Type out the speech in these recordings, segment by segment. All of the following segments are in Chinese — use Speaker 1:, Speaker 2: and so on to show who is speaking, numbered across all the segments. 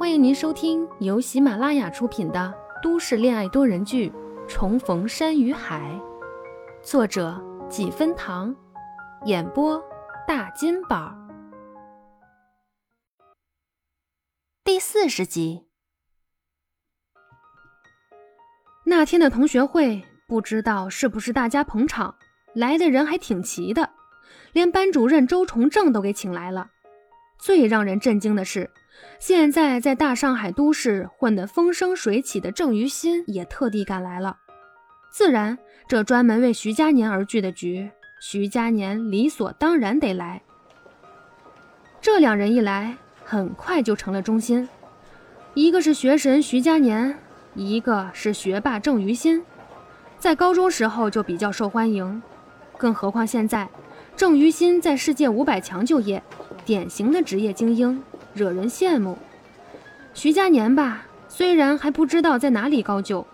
Speaker 1: 欢迎您收听由喜马拉雅出品的都市恋爱多人剧《重逢山与海》，作者几分糖，演播大金宝，第四十集。那天的同学会，不知道是不是大家捧场，来的人还挺齐的，连班主任周崇正都给请来了。最让人震惊的是。现在在大上海都市混得风生水起的郑于心也特地赶来了。自然，这专门为徐佳年而聚的局，徐佳年理所当然得来。这两人一来，很快就成了中心。一个是学神徐佳年，一个是学霸郑于心。在高中时候就比较受欢迎，更何况现在，郑于心在世界五百强就业，典型的职业精英。惹人羡慕，徐佳年吧，虽然还不知道在哪里高就，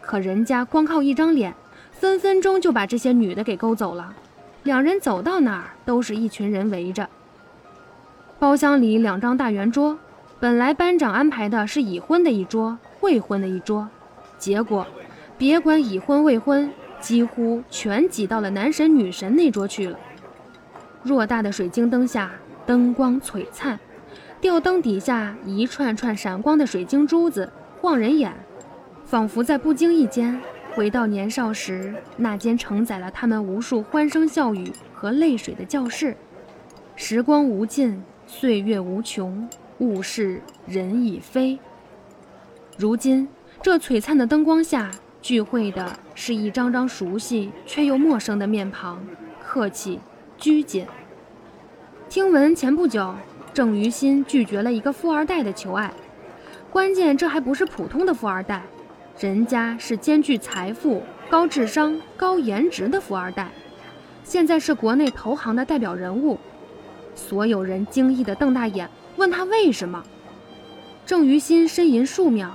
Speaker 1: 可人家光靠一张脸，分分钟就把这些女的给勾走了。两人走到哪儿，都是一群人围着。包厢里两张大圆桌，本来班长安排的是已婚的一桌，未婚的一桌，结果别管已婚未婚，几乎全挤到了男神女神那桌去了。偌大的水晶灯下，灯光璀璨。吊灯底下一串串闪光的水晶珠子晃人眼，仿佛在不经意间回到年少时那间承载了他们无数欢声笑语和泪水的教室。时光无尽，岁月无穷，物是人已非。如今这璀璨的灯光下聚会的是一张张熟悉却又陌生的面庞，客气拘谨。听闻前不久。郑于心拒绝了一个富二代的求爱，关键这还不是普通的富二代，人家是兼具财富、高智商、高颜值的富二代，现在是国内投行的代表人物。所有人惊异地瞪大眼，问他为什么。郑于心呻吟数秒，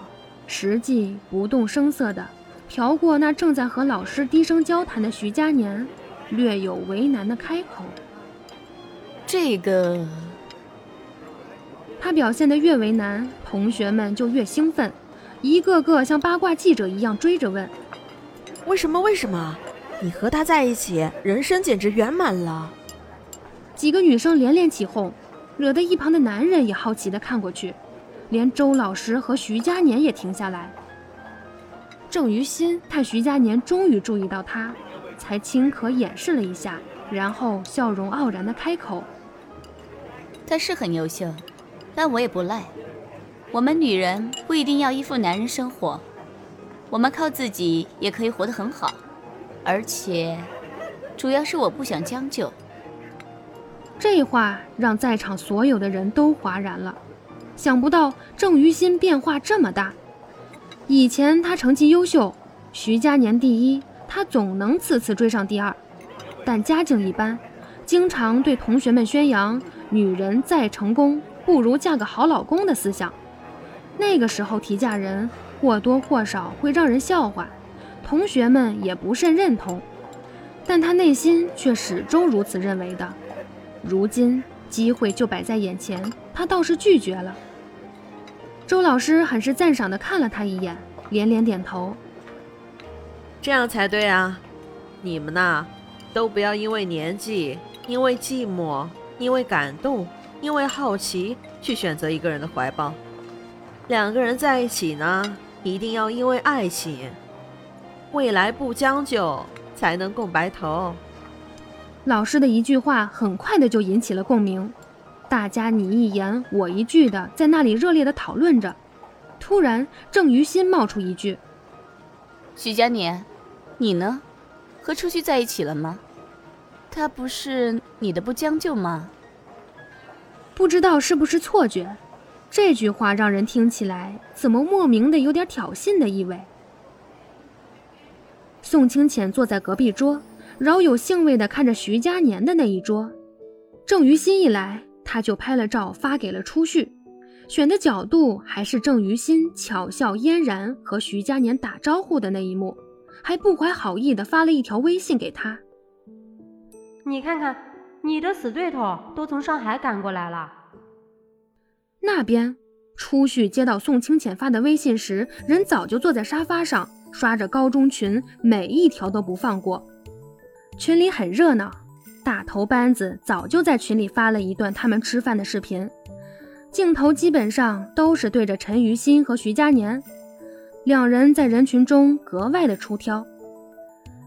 Speaker 1: 实际不动声色地瞟过那正在和老师低声交谈的徐佳年，略有为难地开口：“
Speaker 2: 这个。”
Speaker 1: 他表现得越为难，同学们就越兴奋，一个个像八卦记者一样追着问：“
Speaker 3: 为什么？为什么？你和他在一起，人生简直圆满了。”
Speaker 1: 几个女生连连起哄，惹得一旁的男人也好奇地看过去，连周老师和徐佳年也停下来。郑于心看徐佳年终于注意到他，才轻可掩饰了一下，然后笑容傲然地开口：“
Speaker 2: 他是很优秀。”但我也不赖，我们女人不一定要依附男人生活，我们靠自己也可以活得很好，而且，主要是我不想将就。
Speaker 1: 这话让在场所有的人都哗然了，想不到郑于心变化这么大。以前他成绩优秀，徐佳年第一，他总能次次追上第二，但家境一般，经常对同学们宣扬女人再成功。不如嫁个好老公的思想，那个时候提嫁人或多或少会让人笑话，同学们也不甚认同，但他内心却始终如此认为的。如今机会就摆在眼前，他倒是拒绝了。周老师很是赞赏地看了他一眼，连连点头。
Speaker 3: 这样才对啊！你们呐，都不要因为年纪，因为寂寞，因为感动。因为好奇去选择一个人的怀抱，两个人在一起呢，一定要因为爱情，未来不将就才能共白头。
Speaker 1: 老师的一句话很快的就引起了共鸣，大家你一言我一句的在那里热烈的讨论着。突然，郑于心冒出一句：“
Speaker 2: 徐佳年，你呢？和初旭在一起了吗？他不是你的不将就吗？”
Speaker 1: 不知道是不是错觉，这句话让人听起来怎么莫名的有点挑衅的意味。宋清浅坐在隔壁桌，饶有兴味地看着徐佳年的那一桌。郑于心一来，他就拍了照发给了初旭，选的角度还是郑于心巧笑嫣然和徐佳年打招呼的那一幕，还不怀好意地发了一条微信给他。
Speaker 4: 你看看。你的死对头都从上海赶过来了。
Speaker 1: 那边初旭接到宋清浅发的微信时，人早就坐在沙发上刷着高中群，每一条都不放过。群里很热闹，大头班子早就在群里发了一段他们吃饭的视频，镜头基本上都是对着陈于心和徐佳年，两人在人群中格外的出挑。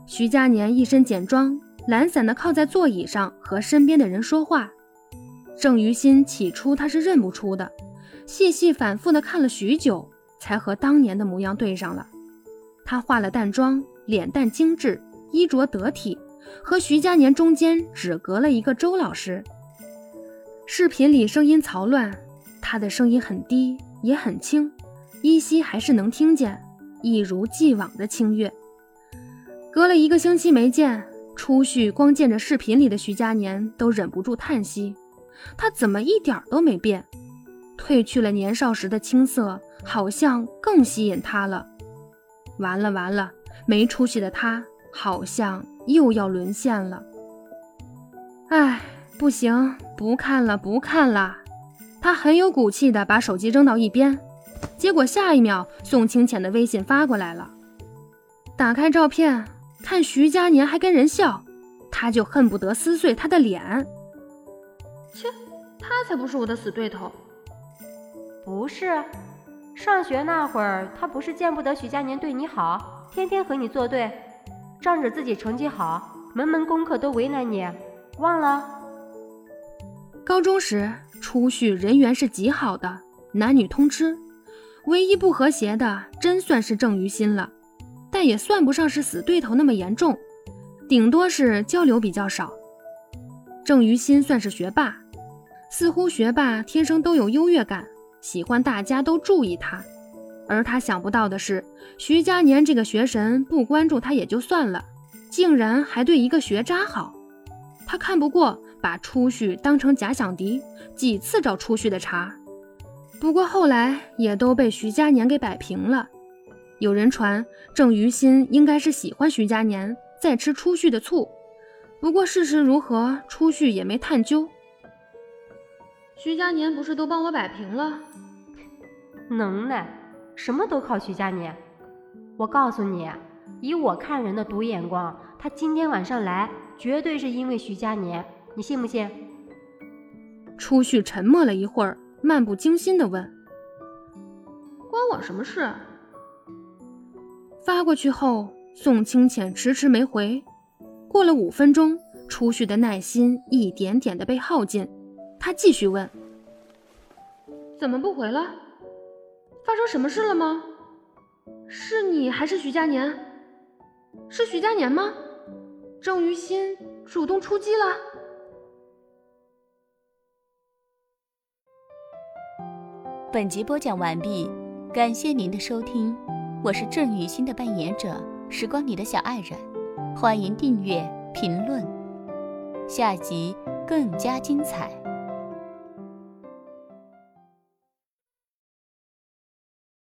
Speaker 1: 徐佳年一身简装，懒散的靠在座椅上和身边的人说话。郑于心起初他是认不出的，细细反复的看了许久，才和当年的模样对上了。他化了淡妆，脸蛋精致，衣着得体，和徐佳年中间只隔了一个周老师。视频里声音嘈乱，他的声音很低也很轻，依稀还是能听见，一如既往的清越。隔了一个星期没见，初旭光见着视频里的徐佳年都忍不住叹息。他怎么一点都没变？褪去了年少时的青涩，好像更吸引他了。完了完了，没出息的他好像又要沦陷了。哎，不行，不看了，不看了。他很有骨气的把手机扔到一边，结果下一秒，宋清浅的微信发过来了。打开照片，看徐佳年还跟人笑，他就恨不得撕碎他的脸。切，他才不是我的死对头。
Speaker 4: 不是，上学那会儿，他不是见不得徐佳年对你好，天天和你作对，仗着自己成绩好，门门功课都为难你，忘了？
Speaker 1: 高中时，初旭人缘是极好的，男女通吃，唯一不和谐的，真算是郑于心了，但也算不上是死对头那么严重，顶多是交流比较少。郑于心算是学霸。似乎学霸天生都有优越感，喜欢大家都注意他，而他想不到的是，徐佳年这个学神不关注他也就算了，竟然还对一个学渣好。他看不过，把初旭当成假想敌，几次找初旭的茬。不过后来也都被徐佳年给摆平了。有人传郑于心应该是喜欢徐佳年，在吃初旭的醋。不过事实如何，初旭也没探究。徐佳年不是都帮我摆平了？
Speaker 4: 能耐，什么都靠徐佳年。我告诉你，以我看人的独眼光，他今天晚上来，绝对是因为徐佳年，你信不信？
Speaker 1: 初旭沉默了一会儿，漫不经心地问：“关我什么事？”发过去后，宋清浅迟迟没回。过了五分钟，初旭的耐心一点点的被耗尽。他继续问：“怎么不回了？发生什么事了吗？是你还是徐佳年？是徐佳年吗？郑于心主动出击了？”
Speaker 2: 本集播讲完毕，感谢您的收听，我是郑雨欣的扮演者时光里的小爱人，欢迎订阅评论，下集更加精彩。